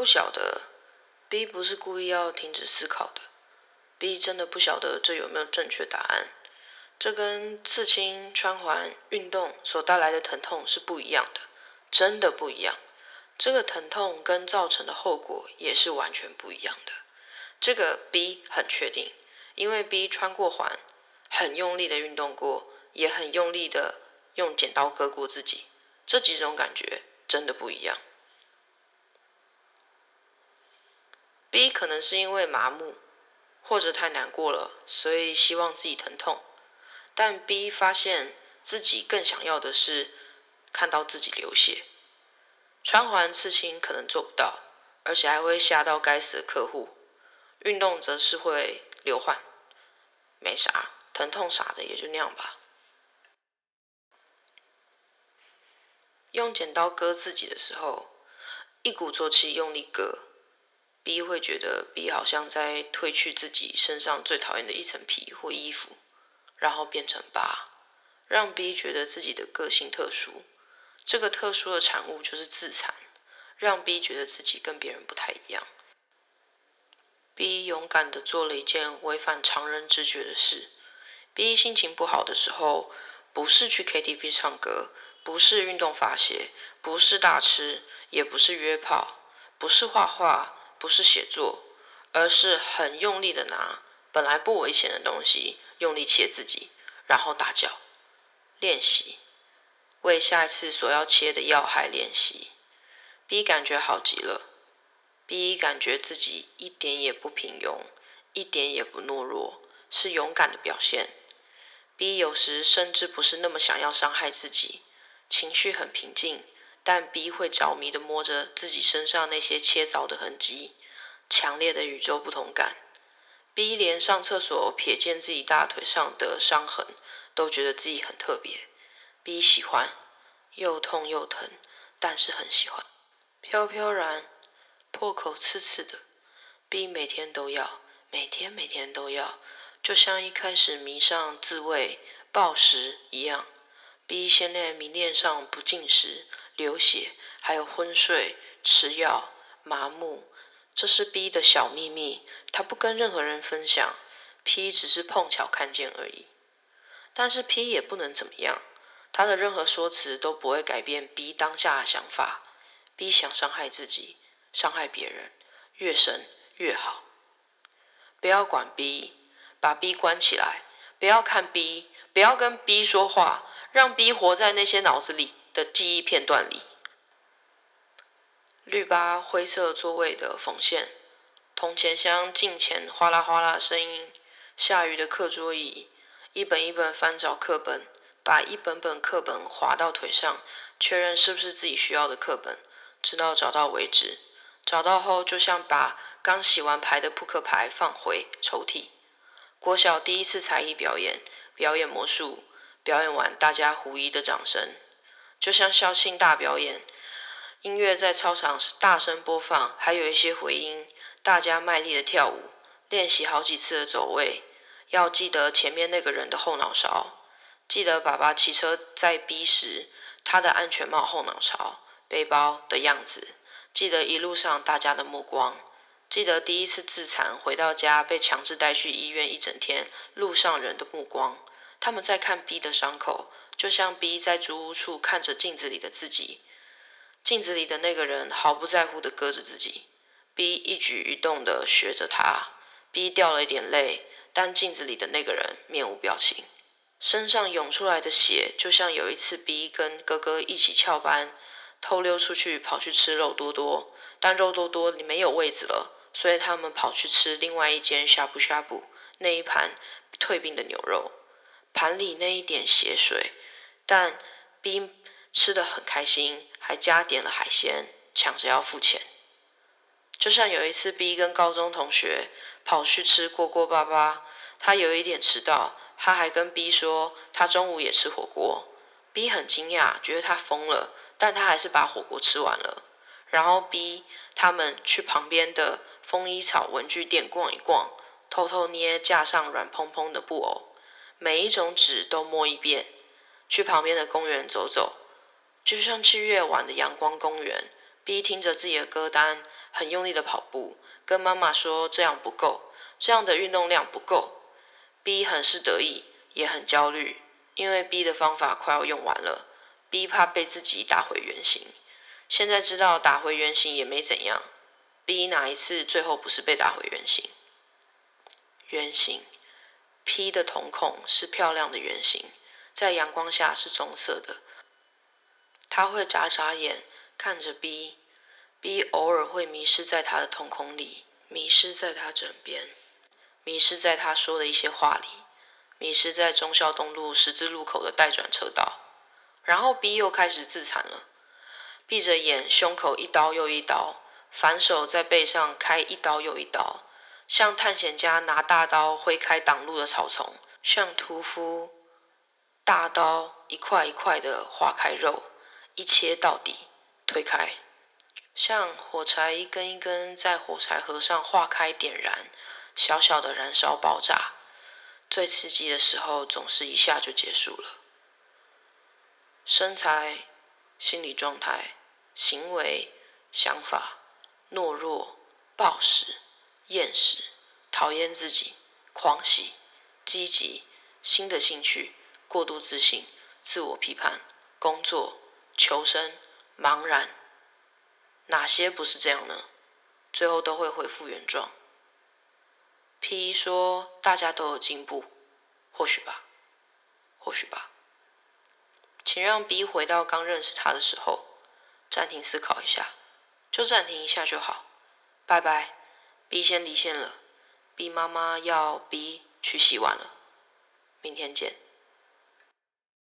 不晓得，B 不是故意要停止思考的，B 真的不晓得这有没有正确答案。这跟刺青、穿环、运动所带来的疼痛是不一样的，真的不一样。这个疼痛跟造成的后果也是完全不一样的。这个 B 很确定，因为 B 穿过环，很用力的运动过，也很用力的用剪刀割过自己。这几种感觉真的不一样。B 可能是因为麻木，或者太难过了，所以希望自己疼痛。但 B 发现自己更想要的是看到自己流血。穿环刺青可能做不到，而且还会吓到该死的客户。运动则是会流汗，没啥，疼痛啥的也就那样吧。用剪刀割自己的时候，一鼓作气用力割，B 会觉得 B 好像在褪去自己身上最讨厌的一层皮或衣服，然后变成疤，让 B 觉得自己的个性特殊。这个特殊的产物就是自残，让 B 觉得自己跟别人不太一样。B 勇敢的做了一件违反常人直觉的事。B 心情不好的时候，不是去 KTV 唱歌，不是运动发泄，不是大吃，也不是约炮，不是画画，不是写作，而是很用力的拿本来不危险的东西，用力切自己，然后大叫，练习。为下一次所要切的要害练习，B 感觉好极了。B 感觉自己一点也不平庸，一点也不懦弱，是勇敢的表现。B 有时甚至不是那么想要伤害自己，情绪很平静，但 B 会着迷的摸着自己身上那些切凿的痕迹，强烈的与众不同感。B 连上厕所瞥见自己大腿上的伤痕，都觉得自己很特别。B 喜欢，又痛又疼，但是很喜欢。飘飘然，破口刺刺的，B 每天都要，每天每天都要，就像一开始迷上自慰、暴食一样。B 现在迷恋上不进食、流血，还有昏睡、吃药、麻木，这是 B 的小秘密，他不跟任何人分享，P 只是碰巧看见而已。但是 P 也不能怎么样。他的任何说辞都不会改变 B 当下的想法。B 想伤害自己，伤害别人，越深越好。不要管 B，把 B 关起来，不要看 B，不要跟 B 说话，让 B 活在那些脑子里的记忆片段里。绿巴灰色座位的缝线，铜钱箱镜前哗啦哗啦声音，下雨的课桌椅，一本一本翻找课本。把一本本课本划到腿上，确认是不是自己需要的课本，直到找到为止。找到后，就像把刚洗完牌的扑克牌放回抽屉。国小第一次才艺表演，表演魔术，表演完大家狐疑的掌声，就像校庆大表演，音乐在操场是大声播放，还有一些回音，大家卖力的跳舞，练习好几次的走位，要记得前面那个人的后脑勺。记得爸爸骑车在逼时，他的安全帽后脑勺、背包的样子。记得一路上大家的目光。记得第一次自残回到家被强制带去医院一整天，路上人的目光，他们在看 B 的伤口，就像 B 在租屋处看着镜子里的自己。镜子里的那个人毫不在乎的割着自己，B 一举一动的学着他。B 掉了一点泪，但镜子里的那个人面无表情。身上涌出来的血，就像有一次 B 跟哥哥一起翘班，偷溜出去跑去吃肉多多，但肉多多里没有位子了，所以他们跑去吃另外一间呷哺呷哺那一盘退冰的牛肉，盘里那一点血水，但 B 吃的很开心，还加点了海鲜，抢着要付钱。就像有一次 B 跟高中同学跑去吃锅锅巴巴，他有一点迟到。他还跟 B 说，他中午也吃火锅。B 很惊讶，觉得他疯了，但他还是把火锅吃完了。然后 B 他们去旁边的风衣草文具店逛一逛，偷偷捏架上软蓬蓬的布偶，每一种纸都摸一遍。去旁边的公园走走，就像七月晚的阳光公园，B 听着自己的歌单，很用力的跑步，跟妈妈说这样不够，这样的运动量不够。B 很是得意，也很焦虑，因为 B 的方法快要用完了。B 怕被自己打回原形，现在知道打回原形也没怎样。B 哪一次最后不是被打回原形？圆形，P 的瞳孔是漂亮的圆形，在阳光下是棕色的。他会眨眨眼看着 B，B 偶尔会迷失在他的瞳孔里，迷失在他枕边，迷失在他说的一些话里，迷失在忠孝东路十字路口的待转车道。然后 B 又开始自残了，闭着眼，胸口一刀又一刀，反手在背上开一刀又一刀。像探险家拿大刀挥开挡路的草丛，像屠夫大刀一块一块的划开肉，一切到底，推开。像火柴一根一根在火柴盒上化开点燃，小小的燃烧爆炸。最刺激的时候总是一下就结束了。身材、心理状态、行为、想法、懦弱、暴食。厌食、讨厌自己、狂喜、积极、新的兴趣、过度自信、自我批判、工作、求生、茫然，哪些不是这样呢？最后都会恢复原状。P 说：“大家都有进步，或许吧，或许吧。”请让 B 回到刚认识他的时候，暂停思考一下，就暂停一下就好。拜拜。B 先离线了，B 妈妈要 B 去洗碗了，明天见。